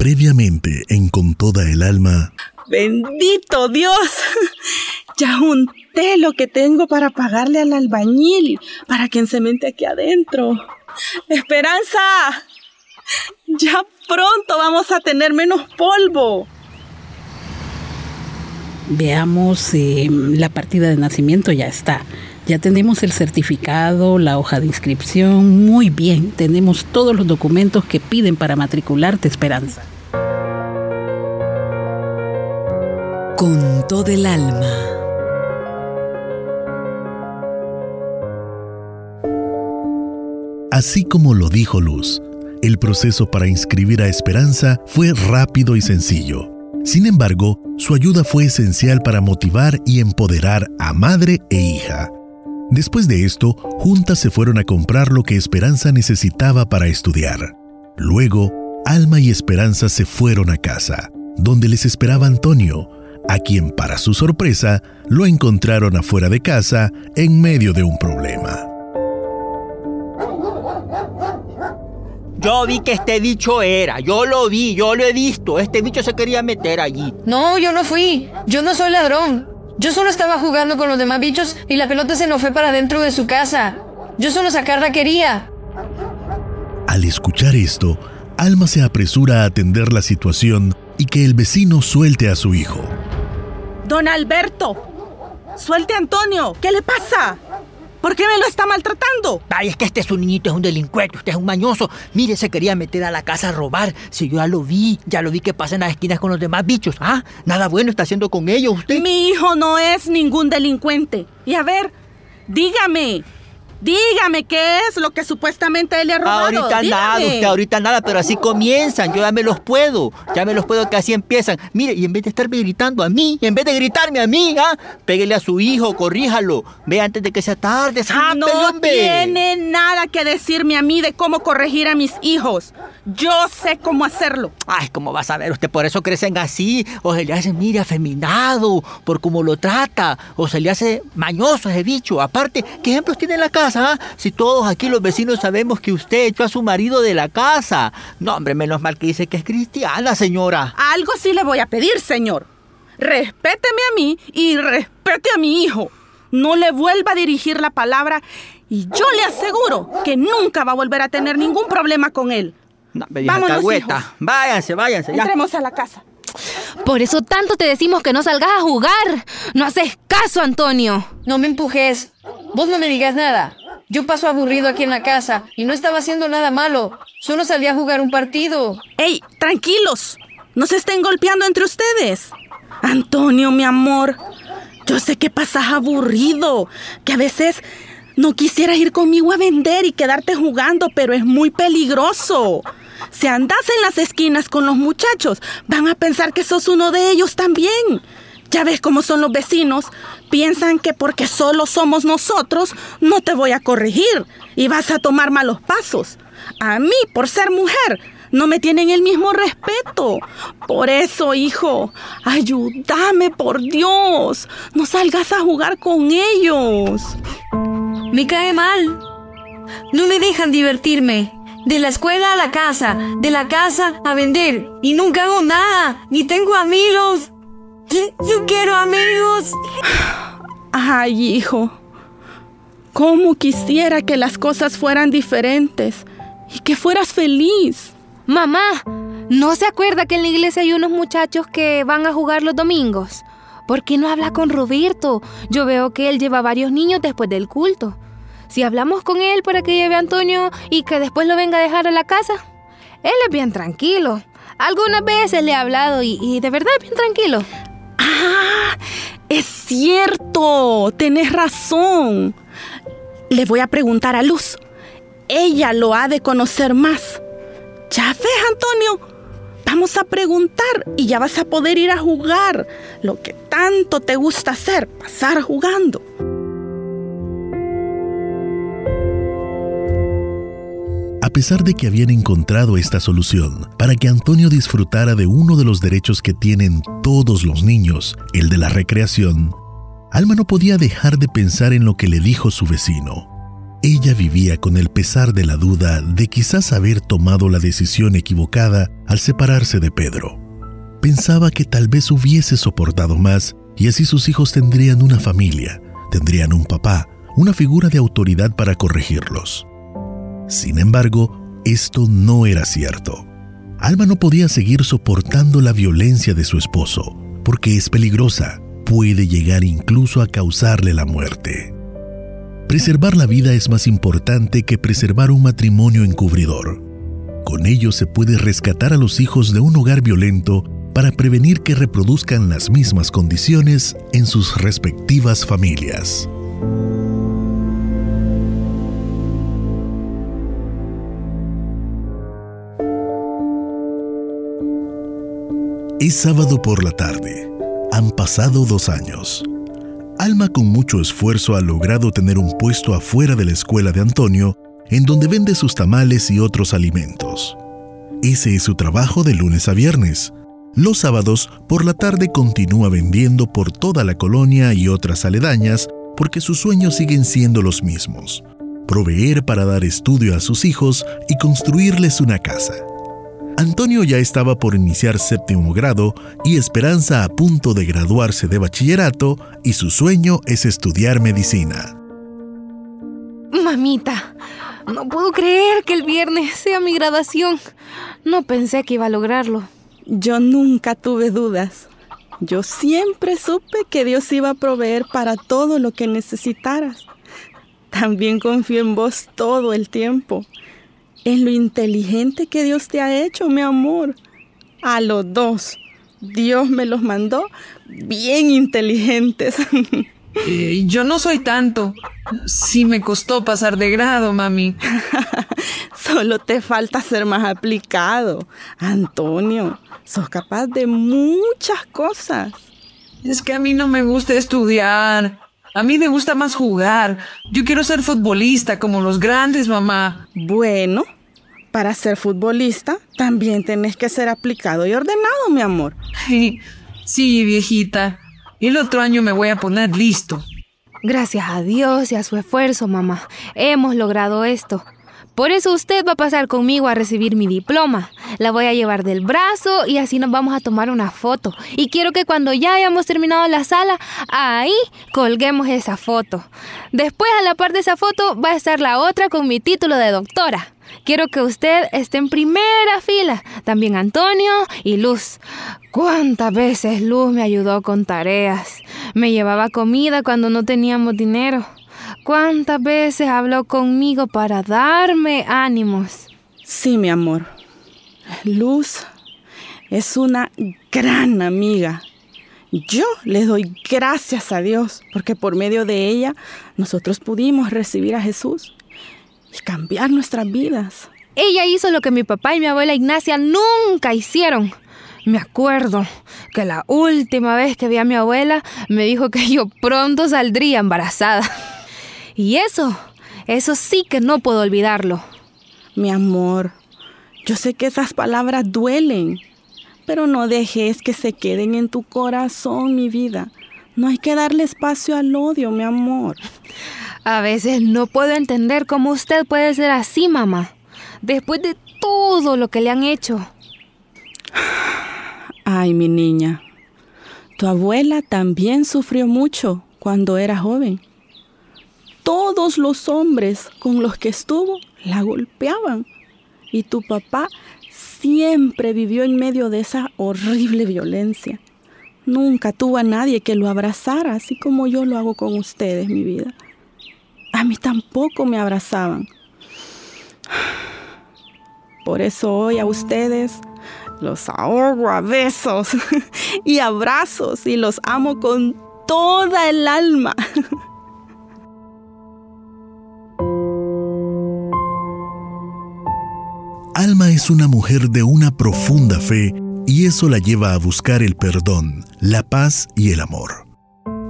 previamente en Con toda el alma. Bendito Dios. Ya junté lo que tengo para pagarle al albañil para que encemente aquí adentro. Esperanza. Ya pronto vamos a tener menos polvo. Veamos, eh, la partida de nacimiento ya está. Ya tenemos el certificado, la hoja de inscripción. Muy bien, tenemos todos los documentos que piden para matricularte, Esperanza. Con todo el alma. Así como lo dijo Luz, el proceso para inscribir a Esperanza fue rápido y sencillo. Sin embargo, su ayuda fue esencial para motivar y empoderar a madre e hija. Después de esto, juntas se fueron a comprar lo que Esperanza necesitaba para estudiar. Luego, Alma y Esperanza se fueron a casa, donde les esperaba Antonio, a quien para su sorpresa lo encontraron afuera de casa en medio de un problema. Yo vi que este bicho era, yo lo vi, yo lo he visto. Este bicho se quería meter allí. No, yo no fui. Yo no soy ladrón. Yo solo estaba jugando con los demás bichos y la pelota se nos fue para dentro de su casa. Yo solo sacarla quería. Al escuchar esto, Alma se apresura a atender la situación y que el vecino suelte a su hijo. Don Alberto, suelte a Antonio. ¿Qué le pasa? ¿Por qué me lo está maltratando? Ay, es que este es un niñito, es un delincuente, usted es un mañoso. Mire, se quería meter a la casa a robar. Si yo ya lo vi, ya lo vi que pasa en las esquinas con los demás bichos. Ah, nada bueno está haciendo con ellos usted. Mi hijo no es ningún delincuente. Y a ver, dígame, Dígame qué es lo que supuestamente él le ha robado. Ahorita nada, usted ahorita nada, pero así comienzan. Yo ya me los puedo. Ya me los puedo que así empiezan. Mire, y en vez de estarme gritando a mí, en vez de gritarme a mí, ¿ah? Pégale a su hijo, corríjalo. Ve antes de que sea tarde. no tiene nada que decirme a mí de cómo corregir a mis hijos. Yo sé cómo hacerlo. Ay, ¿cómo vas a ver? Usted por eso crecen así. O se le hace, mire, afeminado por cómo lo trata. O se le hace mañoso ese bicho. Aparte, ¿qué ejemplos tiene en la casa? ¿Ah? Si todos aquí los vecinos sabemos que usted echó a su marido de la casa. No, hombre, menos mal que dice que es cristiana, señora. Algo sí le voy a pedir, señor. Respéteme a mí y respete a mi hijo. No le vuelva a dirigir la palabra y yo le aseguro que nunca va a volver a tener ningún problema con él. No, me Vámonos, Váyanse, váyanse. Entremos a la casa. Por eso tanto te decimos que no salgas a jugar. No haces caso, Antonio. No me empujes. Vos no me digas nada. Yo paso aburrido aquí en la casa y no estaba haciendo nada malo. Solo salí a jugar un partido. ¡Ey! Tranquilos. No se estén golpeando entre ustedes. Antonio, mi amor. Yo sé que pasas aburrido. Que a veces no quisieras ir conmigo a vender y quedarte jugando, pero es muy peligroso. Si andas en las esquinas con los muchachos, van a pensar que sos uno de ellos también. Ya ves cómo son los vecinos. Piensan que porque solo somos nosotros, no te voy a corregir y vas a tomar malos pasos. A mí, por ser mujer, no me tienen el mismo respeto. Por eso, hijo, ayúdame, por Dios. No salgas a jugar con ellos. Me cae mal. No me dejan divertirme. De la escuela a la casa, de la casa a vender. Y nunca hago nada, ni tengo amigos. Yo quiero amigos. Ay, hijo. ¿Cómo quisiera que las cosas fueran diferentes y que fueras feliz? Mamá, ¿no se acuerda que en la iglesia hay unos muchachos que van a jugar los domingos? ¿Por qué no habla con Roberto? Yo veo que él lleva varios niños después del culto. Si hablamos con él para que lleve a Antonio y que después lo venga a dejar a la casa, él es bien tranquilo. Algunas veces le he hablado y, y de verdad es bien tranquilo. ¡Ah! Es cierto, tenés razón. Le voy a preguntar a Luz. Ella lo ha de conocer más. Ya ves, Antonio. Vamos a preguntar y ya vas a poder ir a jugar. Lo que tanto te gusta hacer, pasar jugando. A pesar de que habían encontrado esta solución para que Antonio disfrutara de uno de los derechos que tienen todos los niños, el de la recreación, Alma no podía dejar de pensar en lo que le dijo su vecino. ella vivía con el pesar de la duda de quizás haber tomado la decisión equivocada al separarse de Pedro. Pensaba que tal vez hubiese soportado más y así sus hijos tendrían una familia, tendrían un papá, una figura de autoridad para corregirlos. Sin embargo, esto no era cierto. Alma no podía seguir soportando la violencia de su esposo, porque es peligrosa, puede llegar incluso a causarle la muerte. Preservar la vida es más importante que preservar un matrimonio encubridor. Con ello se puede rescatar a los hijos de un hogar violento para prevenir que reproduzcan las mismas condiciones en sus respectivas familias. Es sábado por la tarde. Han pasado dos años. Alma con mucho esfuerzo ha logrado tener un puesto afuera de la escuela de Antonio, en donde vende sus tamales y otros alimentos. Ese es su trabajo de lunes a viernes. Los sábados por la tarde continúa vendiendo por toda la colonia y otras aledañas porque sus sueños siguen siendo los mismos. Proveer para dar estudio a sus hijos y construirles una casa. Antonio ya estaba por iniciar séptimo grado y Esperanza a punto de graduarse de bachillerato y su sueño es estudiar medicina. Mamita, no puedo creer que el viernes sea mi graduación. No pensé que iba a lograrlo. Yo nunca tuve dudas. Yo siempre supe que Dios iba a proveer para todo lo que necesitaras. También confío en vos todo el tiempo en lo inteligente que Dios te ha hecho, mi amor. A los dos. Dios me los mandó bien inteligentes. Eh, yo no soy tanto. Sí me costó pasar de grado, mami. Solo te falta ser más aplicado. Antonio, sos capaz de muchas cosas. Es que a mí no me gusta estudiar. A mí me gusta más jugar. Yo quiero ser futbolista como los grandes, mamá. Bueno, para ser futbolista también tenés que ser aplicado y ordenado, mi amor. Sí, viejita. El otro año me voy a poner listo. Gracias a Dios y a su esfuerzo, mamá, hemos logrado esto. Por eso usted va a pasar conmigo a recibir mi diploma. La voy a llevar del brazo y así nos vamos a tomar una foto. Y quiero que cuando ya hayamos terminado la sala, ahí colguemos esa foto. Después a la par de esa foto va a estar la otra con mi título de doctora. Quiero que usted esté en primera fila. También Antonio y Luz. ¿Cuántas veces Luz me ayudó con tareas? Me llevaba comida cuando no teníamos dinero. ¿Cuántas veces habló conmigo para darme ánimos? Sí, mi amor. Luz es una gran amiga. Yo le doy gracias a Dios porque por medio de ella nosotros pudimos recibir a Jesús y cambiar nuestras vidas. Ella hizo lo que mi papá y mi abuela Ignacia nunca hicieron. Me acuerdo que la última vez que vi a mi abuela me dijo que yo pronto saldría embarazada. Y eso, eso sí que no puedo olvidarlo. Mi amor, yo sé que esas palabras duelen, pero no dejes que se queden en tu corazón, mi vida. No hay que darle espacio al odio, mi amor. A veces no puedo entender cómo usted puede ser así, mamá, después de todo lo que le han hecho. Ay, mi niña, tu abuela también sufrió mucho cuando era joven todos los hombres con los que estuvo la golpeaban. Y tu papá siempre vivió en medio de esa horrible violencia. Nunca tuvo a nadie que lo abrazara, así como yo lo hago con ustedes, mi vida. A mí tampoco me abrazaban. Por eso hoy a ustedes los ahogo a besos y abrazos y los amo con toda el alma. Alma es una mujer de una profunda fe y eso la lleva a buscar el perdón, la paz y el amor.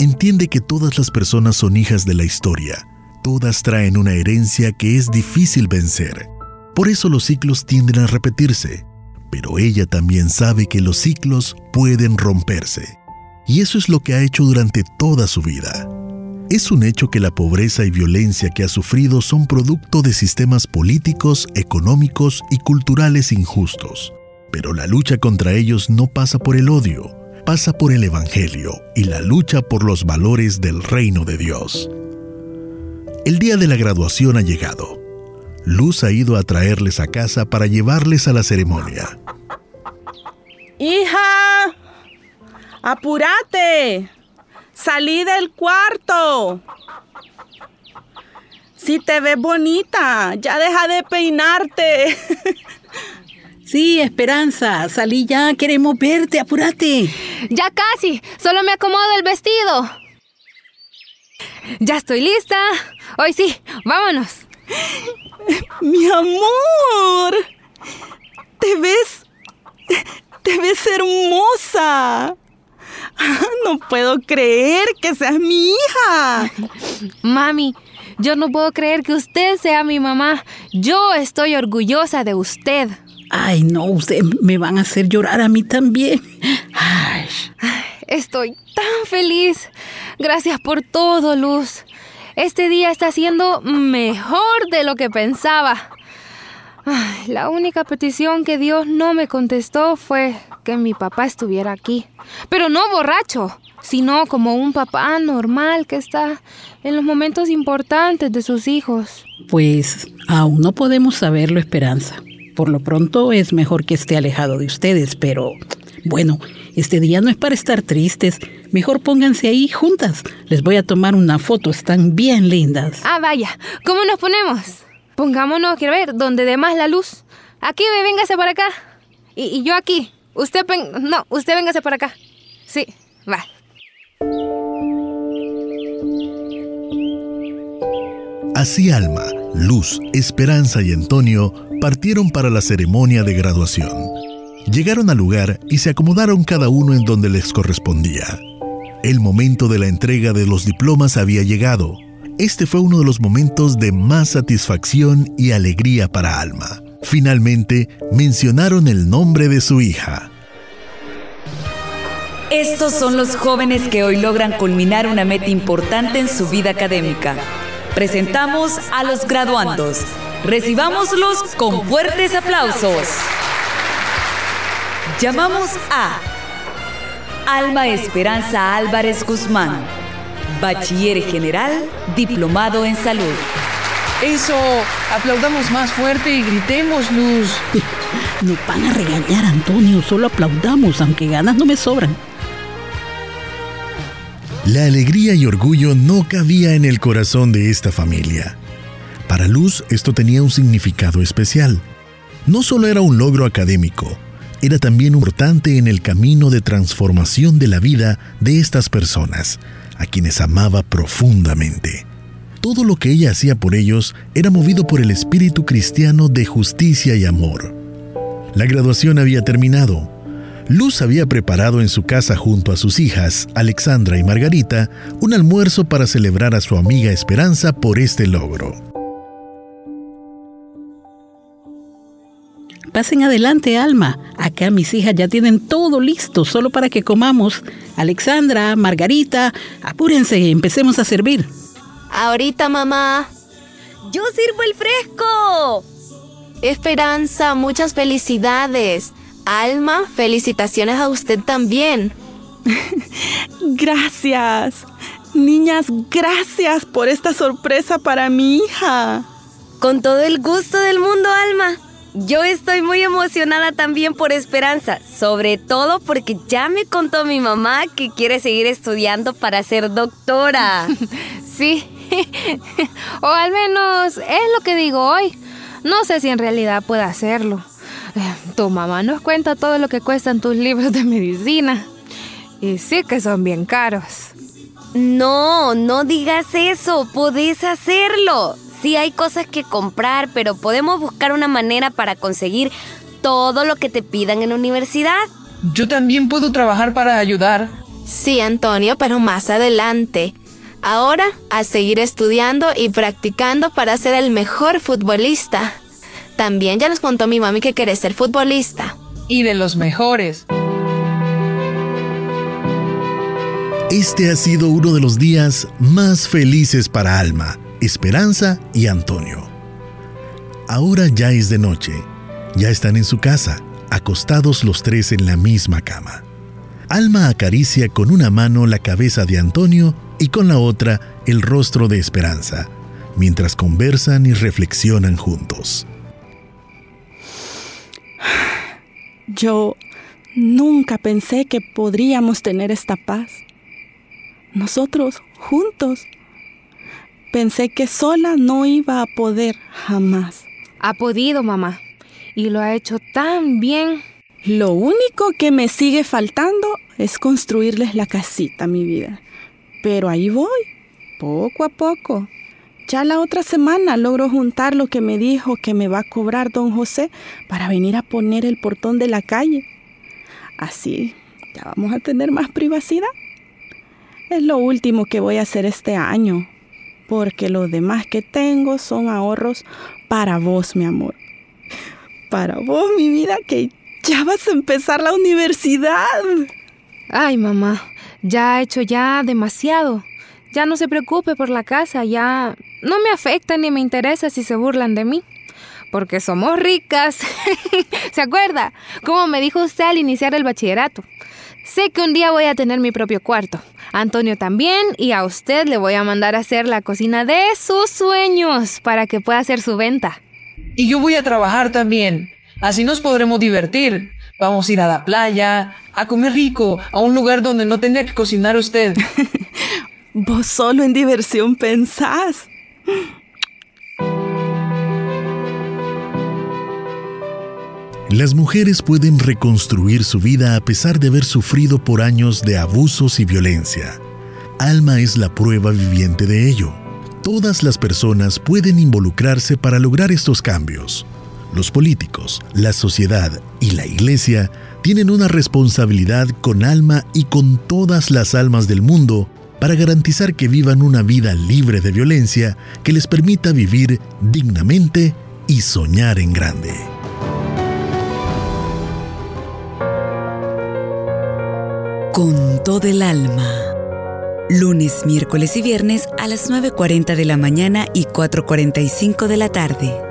Entiende que todas las personas son hijas de la historia, todas traen una herencia que es difícil vencer. Por eso los ciclos tienden a repetirse, pero ella también sabe que los ciclos pueden romperse. Y eso es lo que ha hecho durante toda su vida. Es un hecho que la pobreza y violencia que ha sufrido son producto de sistemas políticos, económicos y culturales injustos. Pero la lucha contra ellos no pasa por el odio, pasa por el Evangelio y la lucha por los valores del reino de Dios. El día de la graduación ha llegado. Luz ha ido a traerles a casa para llevarles a la ceremonia. Hija, apúrate. Salí del cuarto. Si te ves bonita, ya deja de peinarte. Sí, Esperanza, salí ya, queremos verte, apúrate. Ya casi, solo me acomodo el vestido. Ya estoy lista. Hoy sí, vámonos. Mi amor, te ves... Te ves hermosa. No puedo creer que seas mi hija. Mami, yo no puedo creer que usted sea mi mamá. Yo estoy orgullosa de usted. Ay, no, usted me van a hacer llorar a mí también. Ay. Estoy tan feliz. Gracias por todo, Luz. Este día está siendo mejor de lo que pensaba. Ay, la única petición que Dios no me contestó fue que mi papá estuviera aquí. Pero no borracho, sino como un papá normal que está en los momentos importantes de sus hijos. Pues aún no podemos saberlo, Esperanza. Por lo pronto es mejor que esté alejado de ustedes, pero bueno, este día no es para estar tristes. Mejor pónganse ahí juntas. Les voy a tomar una foto, están bien lindas. Ah, vaya, ¿cómo nos ponemos? Pongámonos, quiero ver, donde dé más la luz. Aquí, ve, véngase para acá. Y, y yo aquí. Usted, no, usted véngase para acá. Sí, va. Así Alma, Luz, Esperanza y Antonio partieron para la ceremonia de graduación. Llegaron al lugar y se acomodaron cada uno en donde les correspondía. El momento de la entrega de los diplomas había llegado. Este fue uno de los momentos de más satisfacción y alegría para Alma. Finalmente, mencionaron el nombre de su hija. Estos son los jóvenes que hoy logran culminar una meta importante en su vida académica. Presentamos a los graduandos. Recibámoslos con fuertes aplausos. Llamamos a Alma Esperanza Álvarez Guzmán, bachiller general, diplomado en salud. Eso, aplaudamos más fuerte y gritemos, Luz. Nos van a regañar, Antonio. Solo aplaudamos, aunque ganas no me sobran. La alegría y orgullo no cabía en el corazón de esta familia. Para Luz esto tenía un significado especial. No solo era un logro académico, era también importante en el camino de transformación de la vida de estas personas, a quienes amaba profundamente. Todo lo que ella hacía por ellos era movido por el espíritu cristiano de justicia y amor. La graduación había terminado. Luz había preparado en su casa junto a sus hijas, Alexandra y Margarita, un almuerzo para celebrar a su amiga Esperanza por este logro. Pasen adelante, Alma. Acá mis hijas ya tienen todo listo, solo para que comamos. Alexandra, Margarita, apúrense, empecemos a servir. Ahorita, mamá. Yo sirvo el fresco. Esperanza, muchas felicidades. Alma, felicitaciones a usted también. Gracias. Niñas, gracias por esta sorpresa para mi hija. Con todo el gusto del mundo, Alma. Yo estoy muy emocionada también por Esperanza, sobre todo porque ya me contó mi mamá que quiere seguir estudiando para ser doctora. Sí, o al menos es lo que digo hoy. No sé si en realidad pueda hacerlo. Eh, Tu mamá nos cuenta todo lo que cuestan tus libros de medicina. Y sí que son bien caros. No, no digas eso, podés hacerlo. Sí hay cosas que comprar, pero podemos buscar una manera para conseguir todo lo que te pidan en la universidad. Yo también puedo trabajar para ayudar. Sí, Antonio, pero más adelante. Ahora, a seguir estudiando y practicando para ser el mejor futbolista. También ya nos contó mi mami que quiere ser futbolista. Y de los mejores. Este ha sido uno de los días más felices para Alma, Esperanza y Antonio. Ahora ya es de noche. Ya están en su casa, acostados los tres en la misma cama. Alma acaricia con una mano la cabeza de Antonio y con la otra el rostro de Esperanza, mientras conversan y reflexionan juntos. Yo nunca pensé que podríamos tener esta paz. Nosotros juntos. Pensé que sola no iba a poder jamás. Ha podido, mamá. Y lo ha hecho tan bien. Lo único que me sigue faltando es construirles la casita, mi vida. Pero ahí voy, poco a poco. Ya la otra semana logro juntar lo que me dijo que me va a cobrar don José para venir a poner el portón de la calle. Así ya vamos a tener más privacidad. Es lo último que voy a hacer este año, porque lo demás que tengo son ahorros para vos, mi amor. Para vos, mi vida, que ya vas a empezar la universidad. Ay, mamá, ya ha hecho ya demasiado. Ya no se preocupe por la casa, ya no me afecta ni me interesa si se burlan de mí. Porque somos ricas. ¿Se acuerda? Como me dijo usted al iniciar el bachillerato. Sé que un día voy a tener mi propio cuarto. Antonio también y a usted le voy a mandar a hacer la cocina de sus sueños para que pueda hacer su venta. Y yo voy a trabajar también. Así nos podremos divertir. Vamos a ir a la playa, a comer rico, a un lugar donde no tenga que cocinar usted. Vos solo en diversión pensás. Las mujeres pueden reconstruir su vida a pesar de haber sufrido por años de abusos y violencia. Alma es la prueba viviente de ello. Todas las personas pueden involucrarse para lograr estos cambios. Los políticos, la sociedad y la iglesia tienen una responsabilidad con Alma y con todas las almas del mundo para garantizar que vivan una vida libre de violencia que les permita vivir dignamente y soñar en grande. Con todo el alma. Lunes, miércoles y viernes a las 9.40 de la mañana y 4.45 de la tarde.